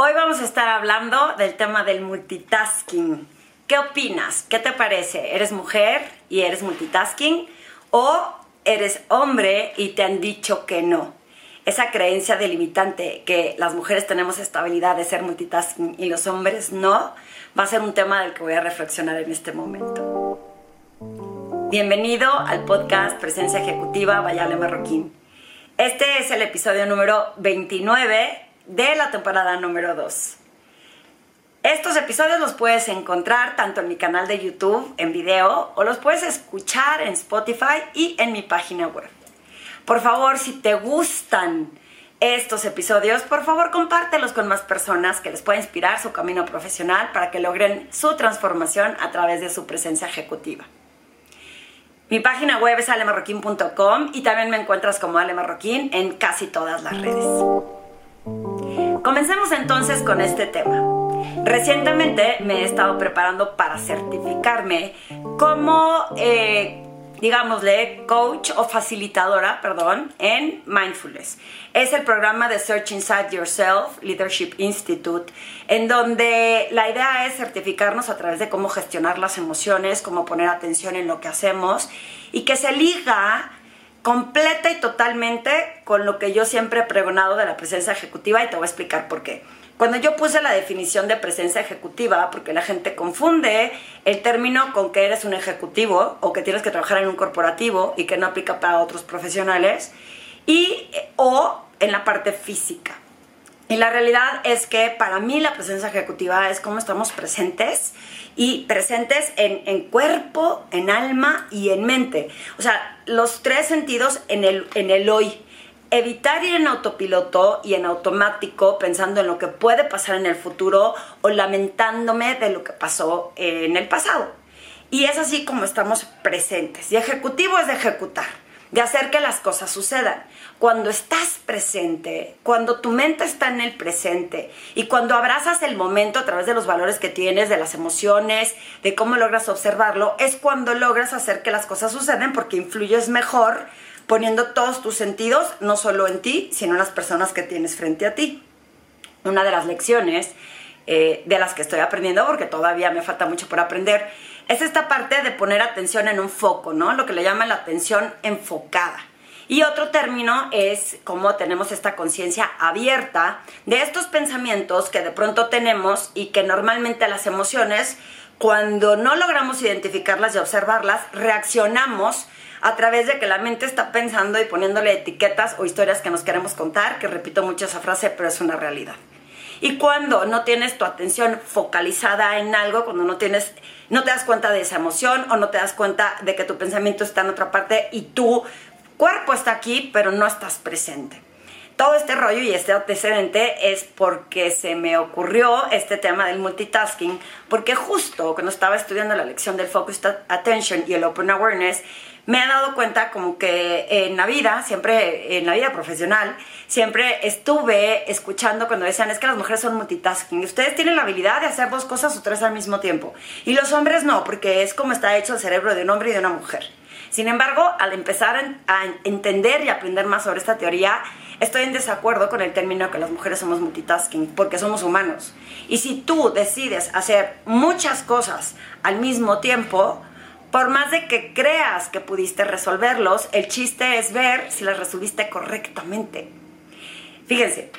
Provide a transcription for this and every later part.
Hoy vamos a estar hablando del tema del multitasking. ¿Qué opinas? ¿Qué te parece? ¿Eres mujer y eres multitasking? ¿O eres hombre y te han dicho que no? Esa creencia delimitante que las mujeres tenemos esta habilidad de ser multitasking y los hombres no, va a ser un tema del que voy a reflexionar en este momento. Bienvenido al podcast Presencia Ejecutiva Vayale Marroquín. Este es el episodio número 29 de la temporada número 2. Estos episodios los puedes encontrar tanto en mi canal de YouTube en video o los puedes escuchar en Spotify y en mi página web. Por favor, si te gustan estos episodios, por favor compártelos con más personas que les pueda inspirar su camino profesional para que logren su transformación a través de su presencia ejecutiva. Mi página web es alemarroquín.com y también me encuentras como Ale Marroquín en casi todas las redes. Comencemos entonces con este tema. Recientemente me he estado preparando para certificarme como, eh, digámosle, coach o facilitadora, perdón, en mindfulness. Es el programa de Search Inside Yourself Leadership Institute, en donde la idea es certificarnos a través de cómo gestionar las emociones, cómo poner atención en lo que hacemos y que se liga completa y totalmente con lo que yo siempre he pregonado de la presencia ejecutiva y te voy a explicar por qué. Cuando yo puse la definición de presencia ejecutiva, porque la gente confunde el término con que eres un ejecutivo o que tienes que trabajar en un corporativo y que no aplica para otros profesionales, y o en la parte física. Y la realidad es que para mí la presencia ejecutiva es cómo estamos presentes y presentes en, cuerpo, en alma y en mente. O sea, los tres sentidos en el, en el hoy. Evitar ir en autopiloto y en automático pensando en lo que puede pasar en el futuro o lamentándome de lo que pasó en el pasado. Y es así como estamos presentes. Y ejecutivo es de ejecutar de hacer que las cosas sucedan. Cuando estás presente, cuando tu mente está en el presente y cuando abrazas el momento a través de los valores que tienes, de las emociones, de cómo logras observarlo, es cuando logras hacer que las cosas suceden porque influyes mejor poniendo todos tus sentidos, no solo en ti, sino en las personas que tienes frente a ti. Una de las lecciones eh, de las que estoy aprendiendo, porque todavía me falta mucho por aprender, es esta parte de poner atención en un foco, ¿no? Lo que le llaman la atención enfocada. Y otro término es cómo tenemos esta conciencia abierta de estos pensamientos que de pronto tenemos y que normalmente las emociones, cuando no logramos identificarlas y observarlas, reaccionamos a través de que la mente está pensando y poniéndole etiquetas o historias que nos queremos contar, que repito mucho esa frase, pero es una realidad. Y cuando no tienes tu atención focalizada en algo, cuando no tienes, no te das cuenta de esa emoción o no te das cuenta de que tu pensamiento está en otra parte y tu cuerpo está aquí, pero no estás presente. Todo este rollo y este antecedente es porque se me ocurrió este tema del multitasking, porque justo cuando estaba estudiando la lección del Focused Attention y el Open Awareness, me he dado cuenta como que en la vida, siempre en la vida profesional, siempre estuve escuchando cuando decían, es que las mujeres son multitasking. Ustedes tienen la habilidad de hacer dos cosas o tres al mismo tiempo. Y los hombres no, porque es como está hecho el cerebro de un hombre y de una mujer. Sin embargo, al empezar a entender y aprender más sobre esta teoría, estoy en desacuerdo con el término que las mujeres somos multitasking, porque somos humanos. Y si tú decides hacer muchas cosas al mismo tiempo, por más de que creas que pudiste resolverlos, el chiste es ver si las resolviste correctamente. Fíjense,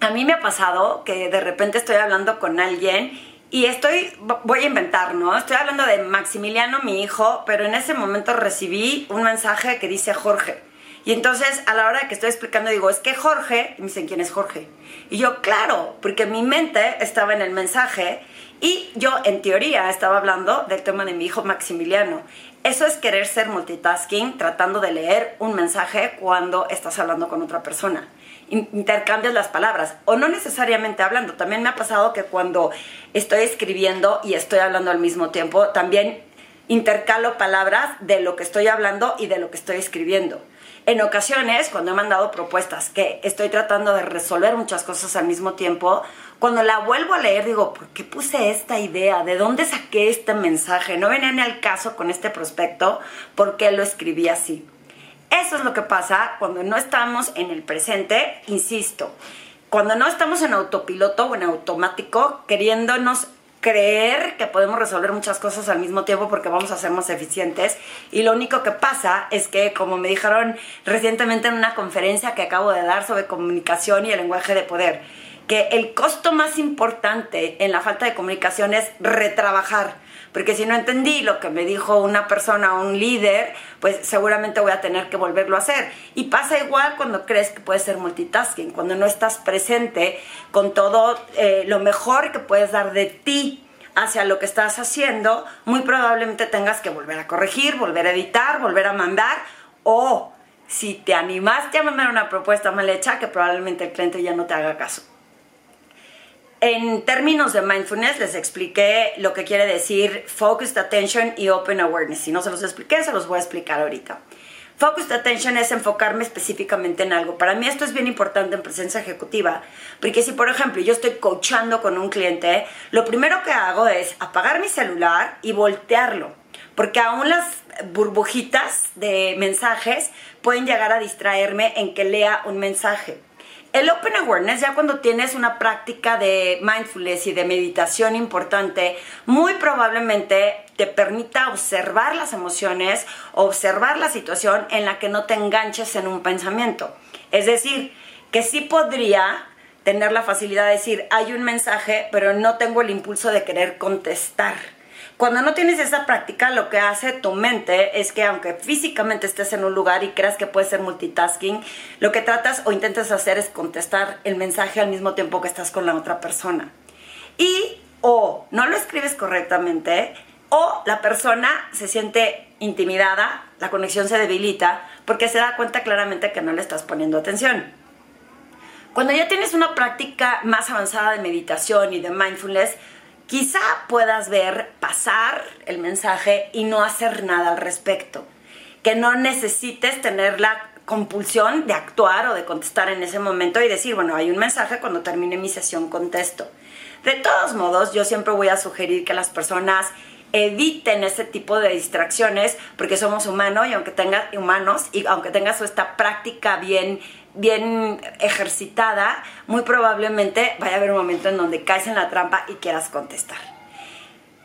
a mí me ha pasado que de repente estoy hablando con alguien y estoy, voy a inventar, ¿no? Estoy hablando de Maximiliano, mi hijo, pero en ese momento recibí un mensaje que dice Jorge. Y entonces a la hora que estoy explicando digo, es que Jorge, y me dicen, ¿quién es Jorge? Y yo, claro, porque mi mente estaba en el mensaje y yo en teoría estaba hablando del tema de mi hijo Maximiliano. Eso es querer ser multitasking, tratando de leer un mensaje cuando estás hablando con otra persona. Intercambias las palabras, o no necesariamente hablando. También me ha pasado que cuando estoy escribiendo y estoy hablando al mismo tiempo, también intercalo palabras de lo que estoy hablando y de lo que estoy escribiendo. En ocasiones, cuando he mandado propuestas que estoy tratando de resolver muchas cosas al mismo tiempo, cuando la vuelvo a leer digo, ¿por qué puse esta idea? ¿De dónde saqué este mensaje? No venía ni al caso con este prospecto, ¿por qué lo escribí así? Eso es lo que pasa cuando no estamos en el presente, insisto. cuando no estamos en autopiloto o en automático, queriéndonos creer que podemos resolver muchas cosas al mismo tiempo porque vamos a ser más eficientes. Y lo único que pasa es que como me dijeron recientemente en una conferencia que acabo de dar sobre comunicación y el lenguaje de poder, que el costo más importante en la falta de comunicación es retrabajar porque si no entendí lo que me dijo una persona o un líder, pues seguramente voy a tener que volverlo a hacer. Y pasa igual cuando crees que puedes ser multitasking, cuando no estás presente con todo eh, lo mejor que puedes dar de ti hacia lo que estás haciendo, muy probablemente tengas que volver a corregir, volver a editar, volver a mandar o si te animaste a mandar una propuesta mal hecha, que probablemente el cliente ya no te haga caso. En términos de mindfulness les expliqué lo que quiere decir focused attention y open awareness. Si no se los expliqué, se los voy a explicar ahorita. Focused attention es enfocarme específicamente en algo. Para mí esto es bien importante en presencia ejecutiva, porque si por ejemplo yo estoy coachando con un cliente, lo primero que hago es apagar mi celular y voltearlo, porque aún las burbujitas de mensajes pueden llegar a distraerme en que lea un mensaje. El Open Awareness, ya cuando tienes una práctica de mindfulness y de meditación importante, muy probablemente te permita observar las emociones, observar la situación en la que no te enganches en un pensamiento. Es decir, que sí podría tener la facilidad de decir, hay un mensaje, pero no tengo el impulso de querer contestar cuando no tienes esa práctica, lo que hace tu mente es que aunque físicamente estés en un lugar y creas que puedes ser multitasking, lo que tratas o intentas hacer es contestar el mensaje al mismo tiempo que estás con la otra persona. Y o no lo escribes correctamente, o la persona se siente intimidada, la conexión se debilita, porque se da cuenta claramente que no le estás poniendo atención. Cuando ya tienes una práctica más avanzada de meditación y de mindfulness, quizá puedas ver pasar el mensaje y no hacer nada al respecto. Que no necesites tener la compulsión de actuar o de contestar en ese momento y decir, bueno, hay un mensaje, cuando termine mi sesión contesto. De todos modos, yo siempre voy a sugerir que las personas eviten ese tipo de distracciones porque somos humanos y aunque tengas humanos y aunque tengas esta práctica bien bien ejercitada, muy probablemente vaya a haber un momento en donde caes en la trampa y quieras contestar.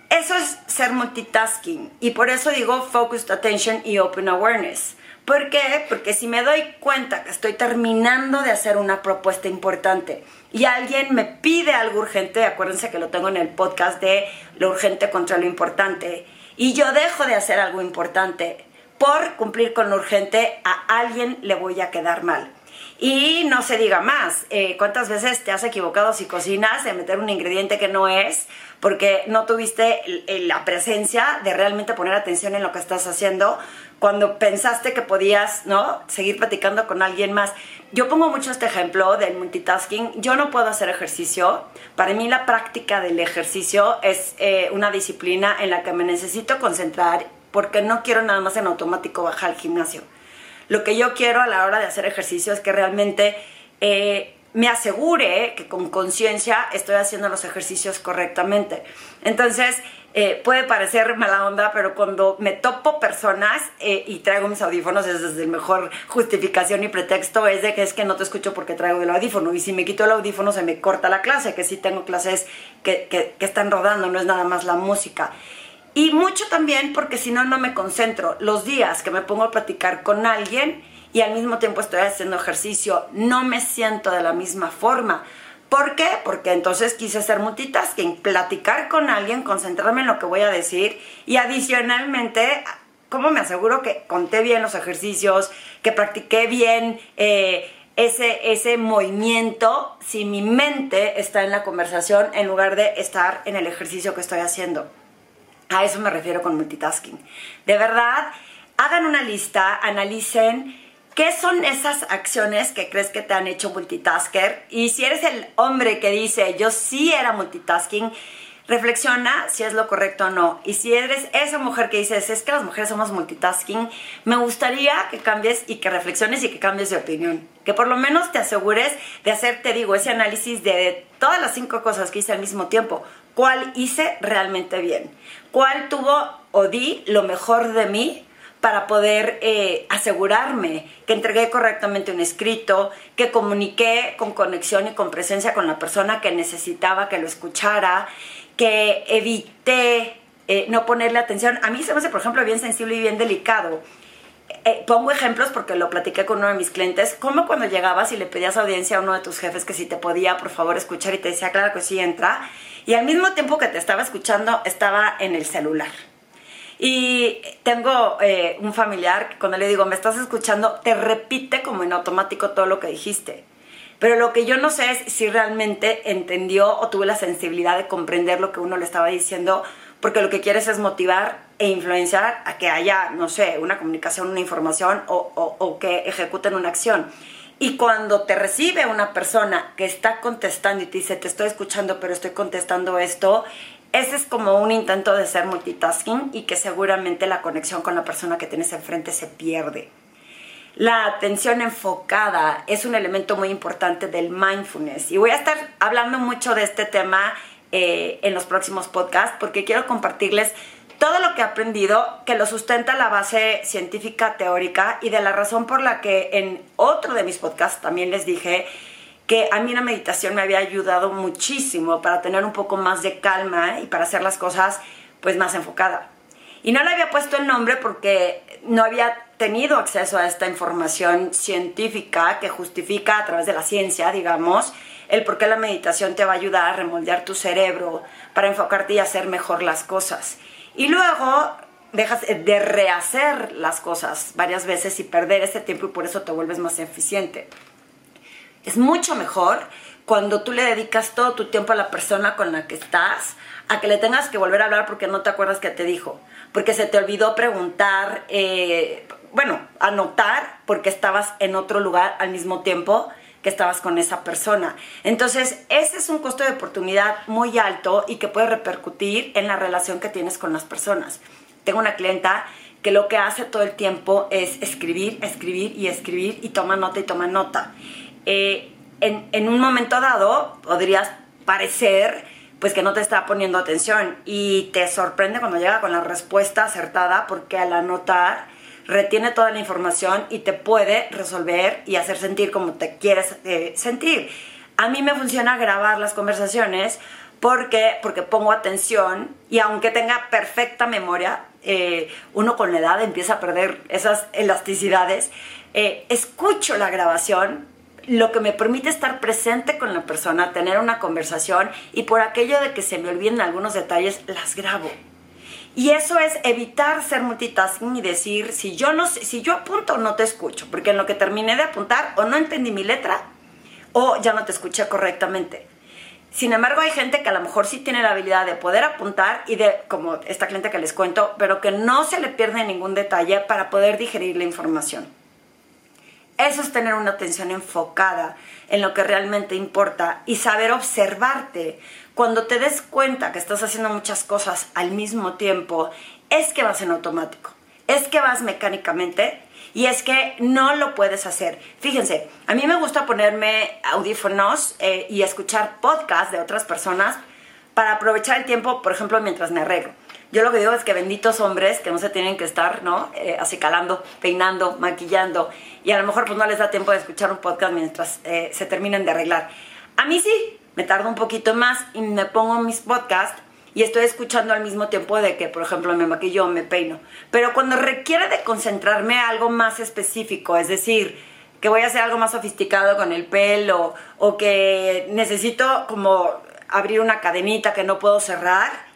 Eso es ser multitasking y por eso digo focused attention y open awareness. ¿Por qué? Porque si me doy cuenta que estoy terminando de hacer una propuesta importante y alguien me pide algo urgente, acuérdense que lo tengo en el podcast de lo urgente contra lo importante, y yo dejo de hacer algo importante por cumplir con lo urgente, a alguien le voy a quedar mal. Y no se diga más, eh, ¿cuántas veces te has equivocado si cocinas de meter un ingrediente que no es porque no tuviste la presencia de realmente poner atención en lo que estás haciendo cuando pensaste que podías, ¿no? Seguir platicando con alguien más. Yo pongo mucho este ejemplo del multitasking. Yo no puedo hacer ejercicio. Para mí la práctica del ejercicio es eh, una disciplina en la que me necesito concentrar porque no quiero nada más en automático bajar al gimnasio lo que yo quiero a la hora de hacer ejercicio es que realmente eh, me asegure que con conciencia estoy haciendo los ejercicios correctamente. Entonces, eh, puede parecer mala onda, pero cuando me topo personas eh, y traigo mis audífonos, es desde el mejor justificación y pretexto es de que es que no te escucho porque traigo el audífono. Y si me quito el audífono se me corta la clase, que sí tengo clases que, que están rodando, no es nada más la música. Y mucho también porque si no, no me concentro. Los días que me pongo a platicar con alguien y al mismo tiempo estoy haciendo ejercicio, no me siento de la misma forma. ¿Por qué? Porque entonces quise hacer multitasking, platicar con alguien, concentrarme en lo que voy a decir y adicionalmente, ¿cómo me aseguro que conté bien los ejercicios, que practiqué bien eh, ese, ese movimiento si mi mente está en la conversación en lugar de estar en el ejercicio que estoy haciendo? A eso me refiero con multitasking. De verdad, hagan una lista, analicen qué son esas acciones que crees que te han hecho multitasker. Y si eres el hombre que dice, yo sí era multitasking, reflexiona si es lo correcto o no. Y si eres esa mujer que dices, es que las mujeres somos multitasking, me gustaría que cambies y que reflexiones y que cambies de opinión. Que por lo menos te asegures de hacer, te digo, ese análisis de todas las cinco cosas que hice al mismo tiempo cuál hice realmente bien, cuál tuvo o di lo mejor de mí para poder eh, asegurarme que entregué correctamente un escrito, que comuniqué con conexión y con presencia con la persona que necesitaba que lo escuchara, que evité eh, no ponerle atención. A mí se me hace, por ejemplo, bien sensible y bien delicado. Eh, pongo ejemplos porque lo platiqué con uno de mis clientes, como cuando llegabas y le pedías audiencia a uno de tus jefes que si te podía, por favor, escuchar y te decía, claro que sí, entra, y al mismo tiempo que te estaba escuchando, estaba en el celular. Y tengo eh, un familiar que cuando le digo, me estás escuchando, te repite como en automático todo lo que dijiste. Pero lo que yo no sé es si realmente entendió o tuvo la sensibilidad de comprender lo que uno le estaba diciendo, porque lo que quieres es motivar e influenciar a que haya, no sé, una comunicación, una información o, o que ejecuten una acción. Y cuando te recibe una persona que está contestando y te dice, te estoy escuchando, pero estoy contestando esto, ese es como un intento de ser multitasking y que seguramente la conexión con la persona que tienes enfrente se pierde. La atención enfocada es un elemento muy importante del mindfulness y voy a estar hablando mucho de este tema eh, en los próximos podcasts porque quiero compartirles todo lo que he aprendido que lo sustenta la base científica teórica y de la razón por la que en otro de mis podcasts también les dije que a mí la meditación me había ayudado muchísimo para tener un poco más de calma y para hacer las cosas pues más enfocada. Y no le había puesto el nombre porque no había tenido acceso a esta información científica que justifica a través de la ciencia, digamos, el por qué la meditación te va a ayudar a remoldear tu cerebro para enfocarte y hacer mejor las cosas. Y luego dejas de rehacer las cosas varias veces y perder ese tiempo y por eso te vuelves más eficiente. Es mucho mejor cuando tú le dedicas todo tu tiempo a la persona con la que estás, a que le tengas que volver a hablar porque no te acuerdas qué te dijo, porque se te olvidó preguntar, eh, bueno, anotar porque estabas en otro lugar al mismo tiempo que estabas con esa persona. Entonces, ese es un costo de oportunidad muy alto y que puede repercutir en la relación que tienes con las personas. Tengo una clienta que lo que hace todo el tiempo es escribir, escribir y escribir y toma nota y toma nota. Eh, en, un momento dado podrías parecer pues que no te está poniendo atención y te sorprende cuando llega con la respuesta acertada porque al anotar retiene toda la información y te puede resolver y hacer sentir como te quieres eh, sentir. A mí me funciona grabar las conversaciones porque, porque pongo atención y aunque tenga perfecta memoria, eh, uno con la edad empieza a perder esas elasticidades, escucho la grabación lo que me permite estar presente con la persona, tener una conversación y por aquello de que se me olviden algunos detalles, las grabo. Y eso es evitar ser multitasking y decir, si yo no si yo apunto no te escucho, porque en lo que terminé de apuntar o no entendí mi letra o ya no te escuché correctamente. Sin embargo, hay gente que a lo mejor sí tiene la habilidad de poder apuntar y de, como esta cliente que les cuento, pero que no se le pierde ningún detalle para poder digerir la información. Eso es tener una atención enfocada en lo que realmente importa y saber observarte. Cuando te des cuenta que estás haciendo muchas cosas al mismo tiempo, es que vas en automático, es que vas mecánicamente y es que no lo puedes hacer. Fíjense, a mí me gusta ponerme audífonos eh, y escuchar podcasts de otras personas para aprovechar el tiempo, por ejemplo, mientras me arreglo. Yo lo que digo es que benditos hombres que no se tienen que estar, ¿no? Eh, acicalando, peinando, maquillando y a lo mejor pues no les da tiempo de escuchar un podcast mientras eh, se terminen de arreglar. A mí sí, me tardo un poquito más y me pongo mis podcasts y estoy escuchando al mismo tiempo de que, por ejemplo, me maquillo o me peino. Pero cuando requiere de concentrarme a algo más específico, es decir, que voy a hacer algo más sofisticado con el pelo o que necesito como abrir una cadenita que no puedo cerrar,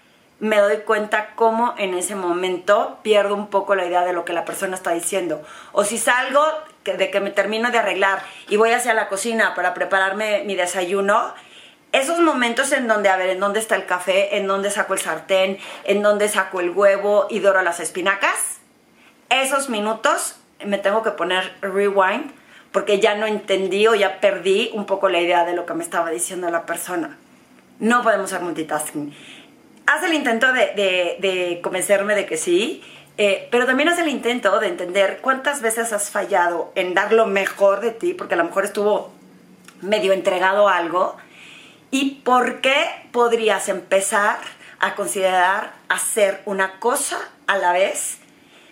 me doy cuenta cómo en ese momento pierdo un poco la idea de lo que la persona está diciendo. O si salgo de que me termino de arreglar y voy hacia la cocina para prepararme mi desayuno, esos momentos en donde, a ver, en dónde está el café, en dónde saco el sartén, en dónde saco el huevo y doro las espinacas, esos minutos me tengo que poner rewind porque ya no entendí o ya perdí un poco la idea de lo que me estaba diciendo la persona. No podemos hacer multitasking haz el intento de, convencerme de que sí, eh, pero también haz el intento de entender cuántas veces has fallado en dar lo mejor de ti, porque a lo mejor estuvo medio entregado algo, y por qué podrías empezar a considerar hacer una cosa a la vez.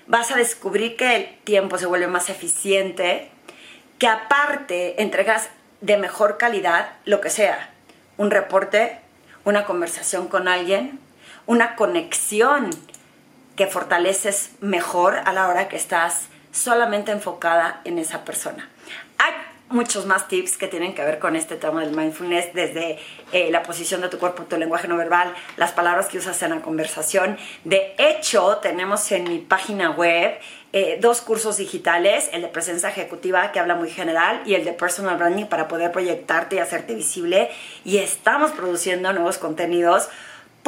Vas a descubrir que el tiempo se vuelve más eficiente, que aparte entregas de mejor calidad lo que sea, un reporte, una conversación con alguien, una conexión que fortaleces mejor a la hora que estás solamente enfocada en esa persona. Hay muchos más tips que tienen que ver con este tema del mindfulness, desde eh, la posición de tu cuerpo, tu lenguaje no verbal, las palabras que usas en la conversación. De hecho, tenemos en mi página web eh, dos cursos digitales, el de presencia ejecutiva que habla muy general y el de personal branding para poder proyectarte y hacerte visible. Y estamos produciendo nuevos contenidos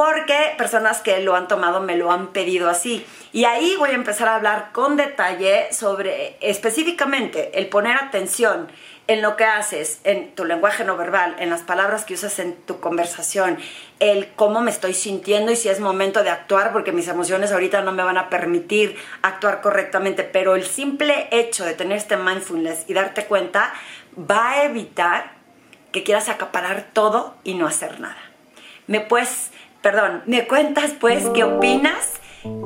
porque personas que lo han tomado me lo han pedido así. Y ahí voy a empezar a hablar con detalle sobre específicamente el poner atención en lo que haces, en tu lenguaje no verbal, en las palabras que usas en tu conversación, el cómo me estoy sintiendo y si es momento de actuar, porque mis emociones ahorita no me van a permitir actuar correctamente, pero el simple hecho de tener este mindfulness y darte cuenta va a evitar que quieras acaparar todo y no hacer nada. Me puedes perdón, me cuentas pues qué opinas,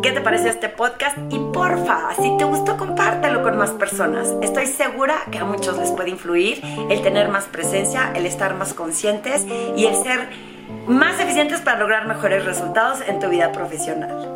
qué te parece este podcast y porfa, si te gustó compártelo con más personas. Estoy segura que a muchos les puede influir el tener más presencia, el estar más conscientes y el ser más eficientes para lograr mejores resultados en tu vida profesional.